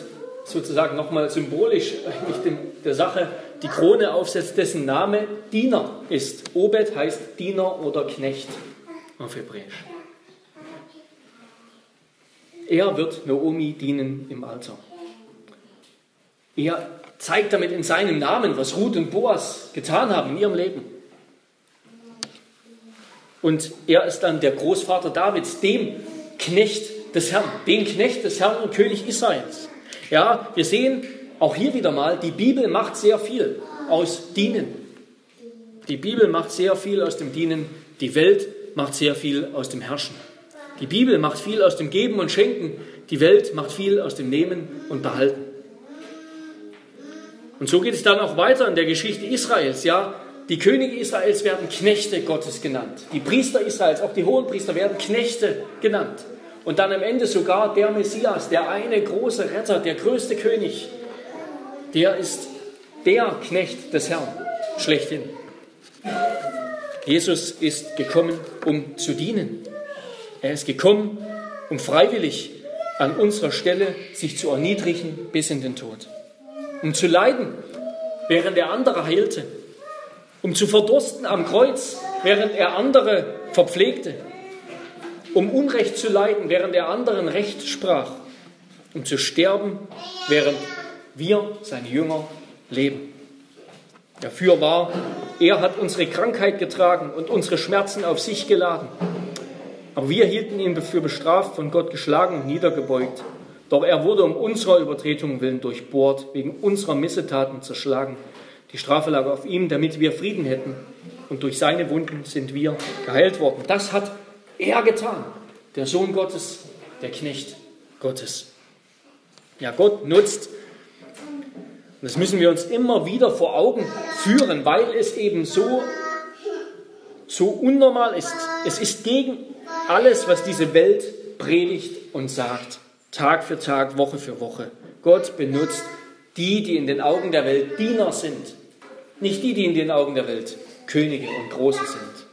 sozusagen nochmal symbolisch eigentlich der Sache die Krone aufsetzt, dessen Name Diener ist. Obed heißt Diener oder Knecht auf Hebräisch. Er wird Naomi dienen im Alter. Er zeigt damit in seinem Namen, was Ruth und Boas getan haben in ihrem Leben. Und er ist dann der Großvater Davids, dem Knecht des Herrn, dem Knecht des Herrn und König Israels. Ja, wir sehen auch hier wieder mal, die Bibel macht sehr viel aus Dienen. Die Bibel macht sehr viel aus dem Dienen. Die Welt macht sehr viel aus dem Herrschen. Die Bibel macht viel aus dem Geben und Schenken. Die Welt macht viel aus dem Nehmen und Behalten. Und so geht es dann auch weiter in der Geschichte Israels. Ja, die Könige Israels werden Knechte Gottes genannt. Die Priester Israels, auch die Hohenpriester, werden Knechte genannt. Und dann am Ende sogar der Messias, der eine große Retter, der größte König, der ist der Knecht des Herrn schlechthin. Jesus ist gekommen, um zu dienen. Er ist gekommen, um freiwillig an unserer Stelle sich zu erniedrigen bis in den Tod. Um zu leiden, während er andere heilte. Um zu verdursten am Kreuz, während er andere verpflegte um Unrecht zu leiden, während er anderen Recht sprach, um zu sterben, während wir, seine Jünger, leben. Dafür war, er hat unsere Krankheit getragen und unsere Schmerzen auf sich geladen. Aber wir hielten ihn für bestraft, von Gott geschlagen und niedergebeugt. Doch er wurde um unserer Übertretungen willen durchbohrt, wegen unserer Missetaten zerschlagen. Die Strafe lag auf ihm, damit wir Frieden hätten. Und durch seine Wunden sind wir geheilt worden. Das hat er getan. Der Sohn Gottes, der Knecht Gottes. Ja, Gott nutzt, das müssen wir uns immer wieder vor Augen führen, weil es eben so, so unnormal ist. Es ist gegen alles, was diese Welt predigt und sagt, Tag für Tag, Woche für Woche. Gott benutzt die, die in den Augen der Welt Diener sind, nicht die, die in den Augen der Welt Könige und Große sind.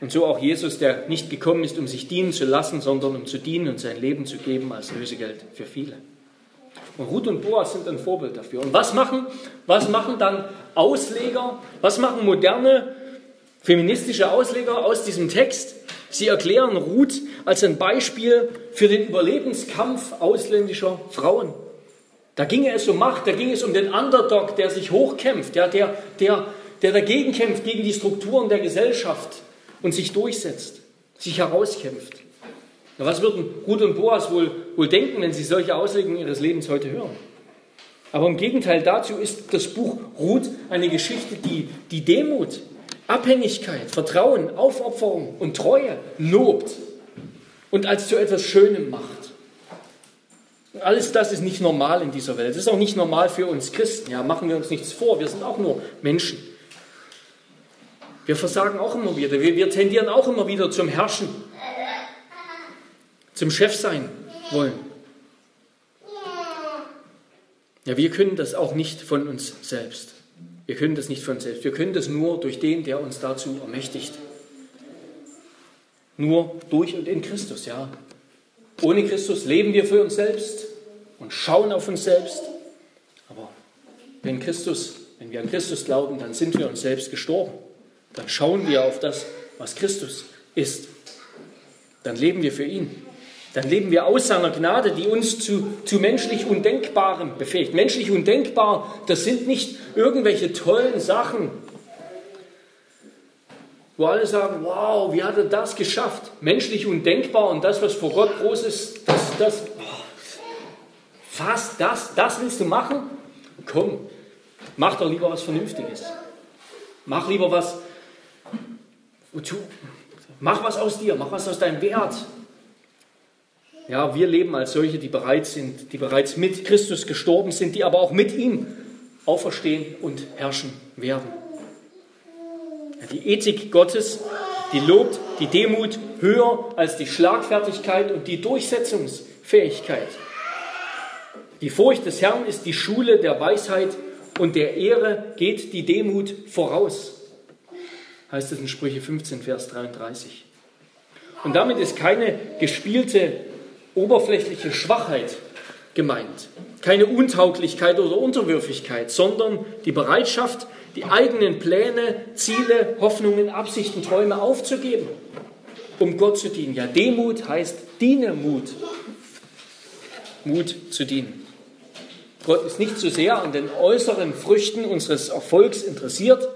Und so auch Jesus, der nicht gekommen ist, um sich dienen zu lassen, sondern um zu dienen und sein Leben zu geben als Lösegeld für viele. Und Ruth und Boas sind ein Vorbild dafür. Und was machen, was machen dann Ausleger, was machen moderne feministische Ausleger aus diesem Text? Sie erklären Ruth als ein Beispiel für den Überlebenskampf ausländischer Frauen. Da ging es um Macht, da ging es um den Underdog, der sich hochkämpft, ja, der, der, der dagegen kämpft, gegen die Strukturen der Gesellschaft und sich durchsetzt, sich herauskämpft. Na, was würden Ruth und Boas wohl, wohl denken, wenn sie solche Auslegungen ihres Lebens heute hören? Aber im Gegenteil dazu ist das Buch Ruth eine Geschichte, die die Demut, Abhängigkeit, Vertrauen, Aufopferung und Treue lobt und als zu etwas Schönem macht. Alles das ist nicht normal in dieser Welt. Das ist auch nicht normal für uns Christen. Ja, machen wir uns nichts vor. Wir sind auch nur Menschen. Wir versagen auch immer wieder. Wir, wir tendieren auch immer wieder zum Herrschen, zum Chef sein wollen. Ja, wir können das auch nicht von uns selbst. Wir können das nicht von selbst. Wir können das nur durch den, der uns dazu ermächtigt. Nur durch und in Christus, ja. Ohne Christus leben wir für uns selbst und schauen auf uns selbst. Aber wenn Christus, wenn wir an Christus glauben, dann sind wir uns selbst gestorben. Dann schauen wir auf das, was Christus ist. Dann leben wir für ihn. Dann leben wir aus seiner Gnade, die uns zu, zu menschlich Undenkbarem befähigt. Menschlich Undenkbar, das sind nicht irgendwelche tollen Sachen, wo alle sagen, wow, wie hat er das geschafft? Menschlich undenkbar und das, was vor Gott groß ist, das, das, was, das, das willst du machen? Komm, mach doch lieber was Vernünftiges. Mach lieber was, mach was aus dir, mach was aus deinem Wert. Ja, wir leben als solche, die bereit sind, die bereits mit Christus gestorben sind, die aber auch mit ihm auferstehen und herrschen werden. Die Ethik Gottes, die lobt die Demut höher als die Schlagfertigkeit und die Durchsetzungsfähigkeit. Die Furcht des Herrn ist die Schule der Weisheit und der Ehre geht die Demut voraus. Heißt es in Sprüche 15, Vers 33. Und damit ist keine gespielte, oberflächliche Schwachheit gemeint, keine Untauglichkeit oder Unterwürfigkeit, sondern die Bereitschaft, die eigenen Pläne, Ziele, Hoffnungen, Absichten, Träume aufzugeben, um Gott zu dienen. Ja, Demut heißt diene Mut. Mut zu dienen. Gott ist nicht so sehr an den äußeren Früchten unseres Erfolgs interessiert,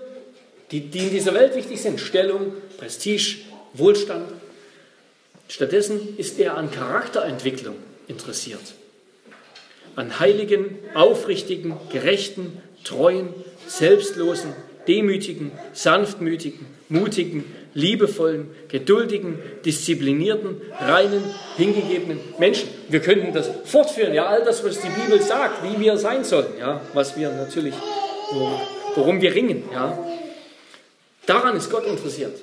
die, die in dieser Welt wichtig sind. Stellung, Prestige, Wohlstand. Stattdessen ist er an Charakterentwicklung interessiert. An heiligen, aufrichtigen, gerechten, treuen, selbstlosen, demütigen, sanftmütigen, mutigen, liebevollen, geduldigen, disziplinierten, reinen, hingegebenen Menschen. Wir könnten das fortführen, ja, all das, was die Bibel sagt, wie wir sein sollen, ja, was wir natürlich, worum wir ringen, ja. Daran ist Gott interessiert.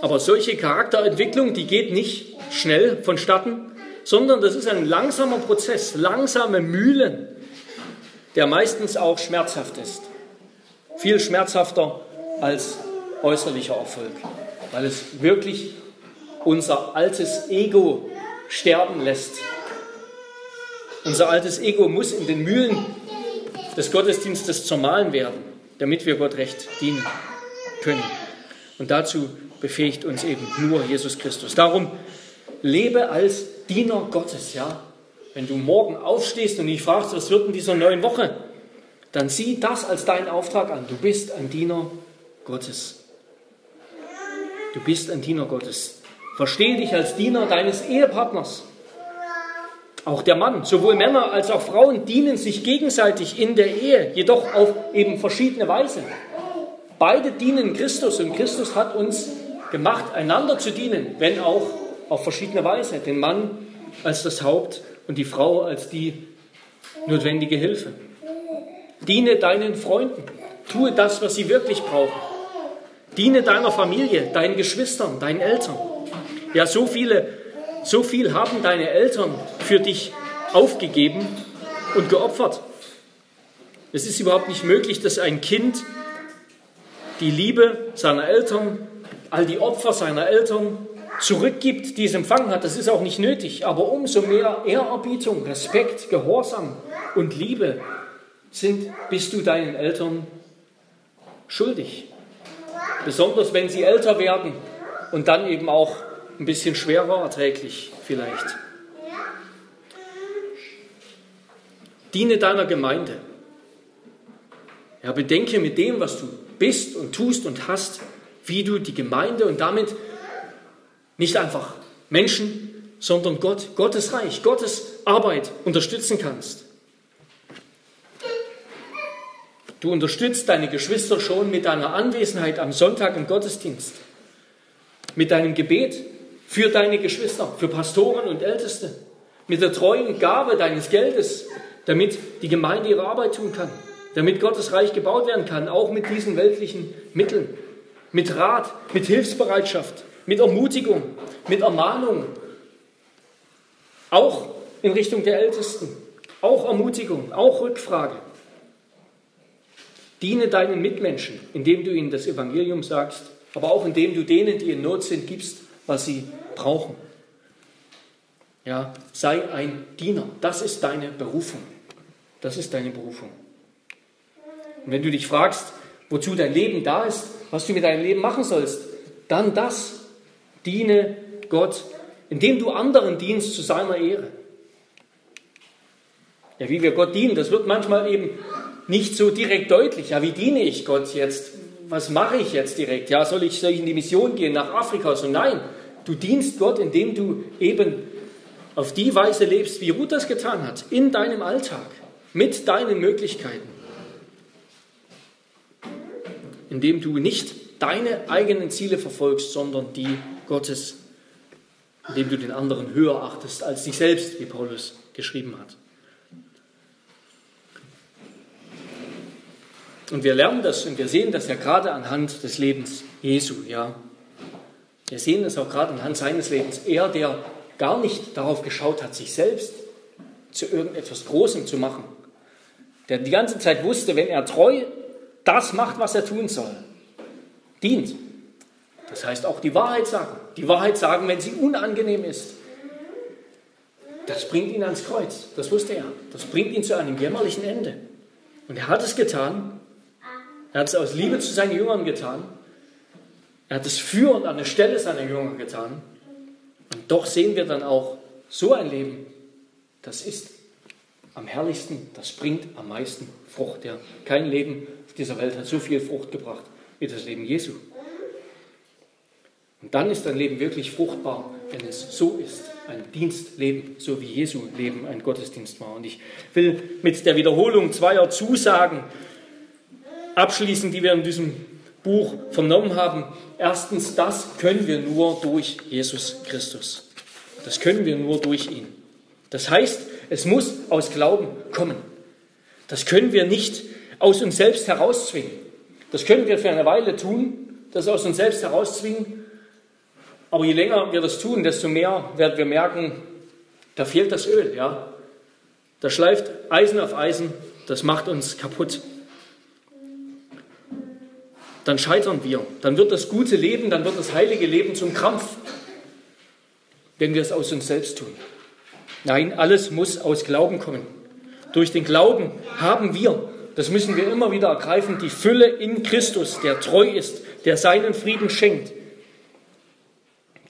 Aber solche Charakterentwicklung, die geht nicht schnell vonstatten, sondern das ist ein langsamer Prozess, langsame Mühlen, der meistens auch schmerzhaft ist. Viel schmerzhafter als äußerlicher Erfolg, weil es wirklich unser altes Ego sterben lässt. Unser altes Ego muss in den Mühlen des Gottesdienstes zermahlen werden, damit wir Gott recht dienen können. Und dazu befähigt uns eben nur Jesus Christus. Darum lebe als Diener Gottes, ja. Wenn du morgen aufstehst und dich fragst, was wird in dieser neuen Woche, dann sieh das als deinen Auftrag an. Du bist ein Diener Gottes. Du bist ein Diener Gottes. Verstehe dich als Diener deines Ehepartners. Auch der Mann, sowohl Männer als auch Frauen dienen sich gegenseitig in der Ehe, jedoch auf eben verschiedene Weise. Beide dienen Christus und Christus hat uns gemacht, einander zu dienen, wenn auch auf verschiedene Weise. Den Mann als das Haupt und die Frau als die notwendige Hilfe. Diene deinen Freunden. Tue das, was sie wirklich brauchen. Diene deiner Familie, deinen Geschwistern, deinen Eltern. Ja, so viele, so viel haben deine Eltern für dich aufgegeben und geopfert. Es ist überhaupt nicht möglich, dass ein Kind die Liebe seiner Eltern, all die Opfer seiner Eltern zurückgibt, die es empfangen hat, das ist auch nicht nötig. Aber umso mehr Ehrerbietung, Respekt, Gehorsam und Liebe sind, bist du deinen Eltern schuldig. Besonders wenn sie älter werden und dann eben auch ein bisschen schwerer erträglich vielleicht. Diene deiner Gemeinde. Ja, bedenke mit dem, was du bist und tust und hast, wie du die Gemeinde und damit nicht einfach Menschen, sondern Gott, Gottes Reich, Gottes Arbeit unterstützen kannst. Du unterstützt deine Geschwister schon mit deiner Anwesenheit am Sonntag im Gottesdienst, mit deinem Gebet für deine Geschwister, für Pastoren und Älteste, mit der treuen Gabe deines Geldes, damit die Gemeinde ihre Arbeit tun kann, damit Gottes Reich gebaut werden kann, auch mit diesen weltlichen Mitteln, mit Rat, mit Hilfsbereitschaft, mit Ermutigung, mit Ermahnung, auch in Richtung der Ältesten, auch Ermutigung, auch Rückfrage. Diene deinen Mitmenschen, indem du ihnen das Evangelium sagst, aber auch indem du denen, die in Not sind, gibst, was sie brauchen. Ja, sei ein Diener. Das ist deine Berufung. Das ist deine Berufung. Und wenn du dich fragst, wozu dein Leben da ist, was du mit deinem Leben machen sollst, dann das. Diene Gott, indem du anderen dienst zu seiner Ehre. Ja, wie wir Gott dienen, das wird manchmal eben nicht so direkt deutlich. Ja, wie diene ich Gott jetzt? Was mache ich jetzt direkt? Ja, soll ich, soll ich in die Mission gehen nach Afrika? So nein, du dienst Gott, indem du eben auf die Weise lebst, wie Ruth das getan hat, in deinem Alltag, mit deinen Möglichkeiten. Indem du nicht deine eigenen Ziele verfolgst, sondern die Gottes, indem du den anderen höher achtest als dich selbst, wie Paulus geschrieben hat. Und wir lernen das und wir sehen das ja gerade anhand des Lebens Jesu, ja. Wir sehen es auch gerade anhand seines Lebens. Er, der gar nicht darauf geschaut hat, sich selbst zu irgendetwas Großem zu machen, der die ganze Zeit wusste, wenn er treu das macht, was er tun soll, dient. Das heißt auch die Wahrheit sagen. Die Wahrheit sagen, wenn sie unangenehm ist. Das bringt ihn ans Kreuz. Das wusste er. Das bringt ihn zu einem jämmerlichen Ende. Und er hat es getan, er hat es aus Liebe zu seinen Jüngern getan. Er hat es für und an der Stelle seiner Jünger getan. Und doch sehen wir dann auch so ein Leben, das ist am herrlichsten, das bringt am meisten Frucht. Ja. Kein Leben auf dieser Welt hat so viel Frucht gebracht wie das Leben Jesu. Und dann ist dein Leben wirklich fruchtbar, wenn es so ist, ein Dienstleben, so wie Jesu Leben ein Gottesdienst war. Und ich will mit der Wiederholung zweier Zusagen abschließen, die wir in diesem Buch vernommen haben. Erstens, das können wir nur durch Jesus Christus. Das können wir nur durch ihn. Das heißt, es muss aus Glauben kommen. Das können wir nicht aus uns selbst herauszwingen. Das können wir für eine Weile tun, das aus uns selbst herauszwingen. Aber je länger wir das tun, desto mehr werden wir merken, da fehlt das Öl. Ja? Da schleift Eisen auf Eisen, das macht uns kaputt dann scheitern wir. Dann wird das gute Leben, dann wird das heilige Leben zum Krampf, wenn wir es aus uns selbst tun. Nein, alles muss aus Glauben kommen. Durch den Glauben haben wir, das müssen wir immer wieder ergreifen, die Fülle in Christus, der treu ist, der seinen Frieden schenkt,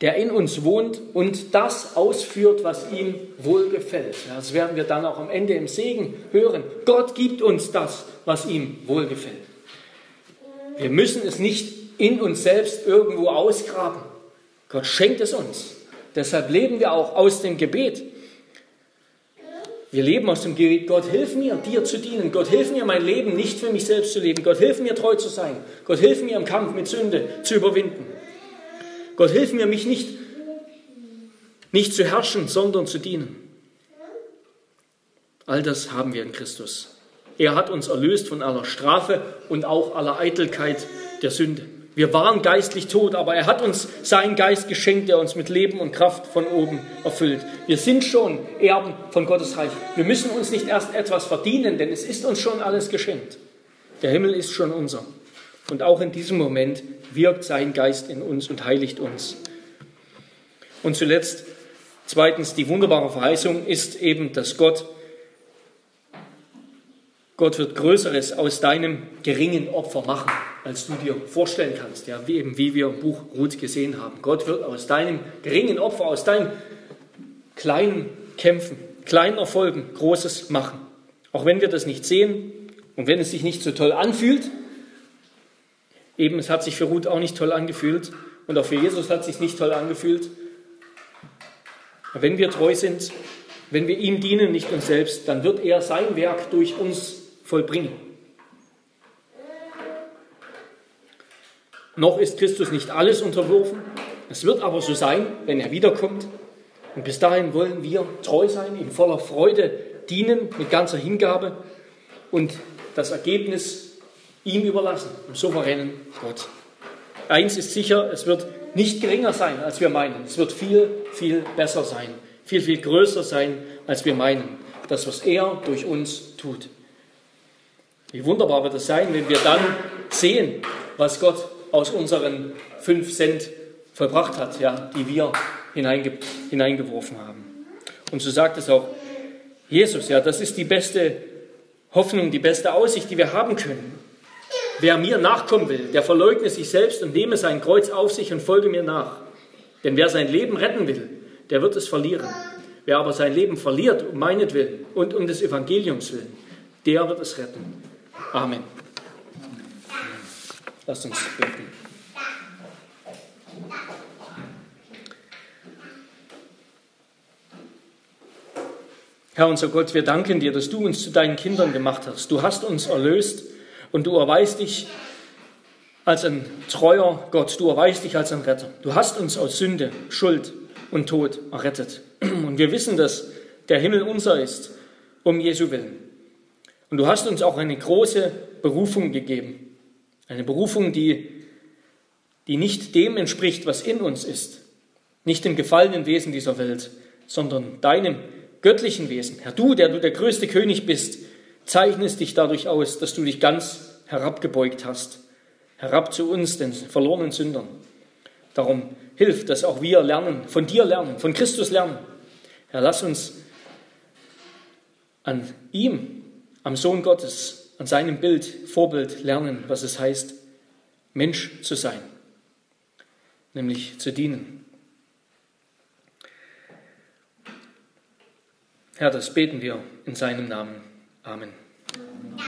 der in uns wohnt und das ausführt, was ihm wohlgefällt. Das werden wir dann auch am Ende im Segen hören. Gott gibt uns das, was ihm wohlgefällt. Wir müssen es nicht in uns selbst irgendwo ausgraben. Gott schenkt es uns. Deshalb leben wir auch aus dem Gebet. Wir leben aus dem Gebet. Gott, hilf mir, dir zu dienen. Gott, hilf mir, mein Leben nicht für mich selbst zu leben. Gott, hilf mir, treu zu sein. Gott, hilf mir, im Kampf mit Sünde zu überwinden. Gott, hilf mir, mich nicht, nicht zu herrschen, sondern zu dienen. All das haben wir in Christus. Er hat uns erlöst von aller Strafe und auch aller Eitelkeit der Sünde. Wir waren geistlich tot, aber er hat uns seinen Geist geschenkt, der uns mit Leben und Kraft von oben erfüllt. Wir sind schon Erben von Gottes Reich. Wir müssen uns nicht erst etwas verdienen, denn es ist uns schon alles geschenkt. Der Himmel ist schon unser. Und auch in diesem Moment wirkt sein Geist in uns und heiligt uns. Und zuletzt, zweitens, die wunderbare Verheißung ist eben, dass Gott Gott wird Größeres aus deinem geringen Opfer machen, als du dir vorstellen kannst, ja, wie eben wie wir im Buch Ruth gesehen haben. Gott wird aus deinem geringen Opfer, aus deinen kleinen Kämpfen, kleinen Erfolgen Großes machen. Auch wenn wir das nicht sehen und wenn es sich nicht so toll anfühlt, Eben, es hat sich für Ruth auch nicht toll angefühlt und auch für Jesus hat es sich nicht toll angefühlt. Wenn wir treu sind, wenn wir ihm dienen, nicht uns selbst, dann wird er sein Werk durch uns vollbringen. Noch ist Christus nicht alles unterworfen. Es wird aber so sein, wenn er wiederkommt. Und bis dahin wollen wir treu sein, in voller Freude dienen, mit ganzer Hingabe und das Ergebnis ihm überlassen, dem souveränen Gott. Eins ist sicher, es wird nicht geringer sein, als wir meinen. Es wird viel, viel besser sein, viel, viel größer sein, als wir meinen. Das, was er durch uns tut. Wie wunderbar wird es sein, wenn wir dann sehen, was Gott aus unseren fünf Cent vollbracht hat, ja, die wir hineinge hineingeworfen haben. Und so sagt es auch Jesus, ja, das ist die beste Hoffnung, die beste Aussicht, die wir haben können. Wer mir nachkommen will, der verleugne sich selbst und nehme sein Kreuz auf sich und folge mir nach. Denn wer sein Leben retten will, der wird es verlieren. Wer aber sein Leben verliert um meinetwillen und um des Evangeliums willen, der wird es retten. Amen. Lasst uns beten. Herr unser Gott, wir danken dir, dass du uns zu deinen Kindern gemacht hast. Du hast uns erlöst und du erweist dich als ein treuer Gott, du erweist dich als ein Retter. Du hast uns aus Sünde, Schuld und Tod errettet. Und wir wissen, dass der Himmel unser ist, um Jesu willen. Und du hast uns auch eine große Berufung gegeben. Eine Berufung, die, die nicht dem entspricht, was in uns ist. Nicht dem gefallenen Wesen dieser Welt, sondern deinem göttlichen Wesen. Herr, du, der du der größte König bist, zeichnest dich dadurch aus, dass du dich ganz herabgebeugt hast, herab zu uns, den verlorenen Sündern. Darum hilf, dass auch wir lernen, von dir lernen, von Christus lernen. Herr, lass uns an ihm, am Sohn Gottes, an seinem Bild, Vorbild lernen, was es heißt, Mensch zu sein, nämlich zu dienen. Herr, das beten wir in seinem Namen. Amen.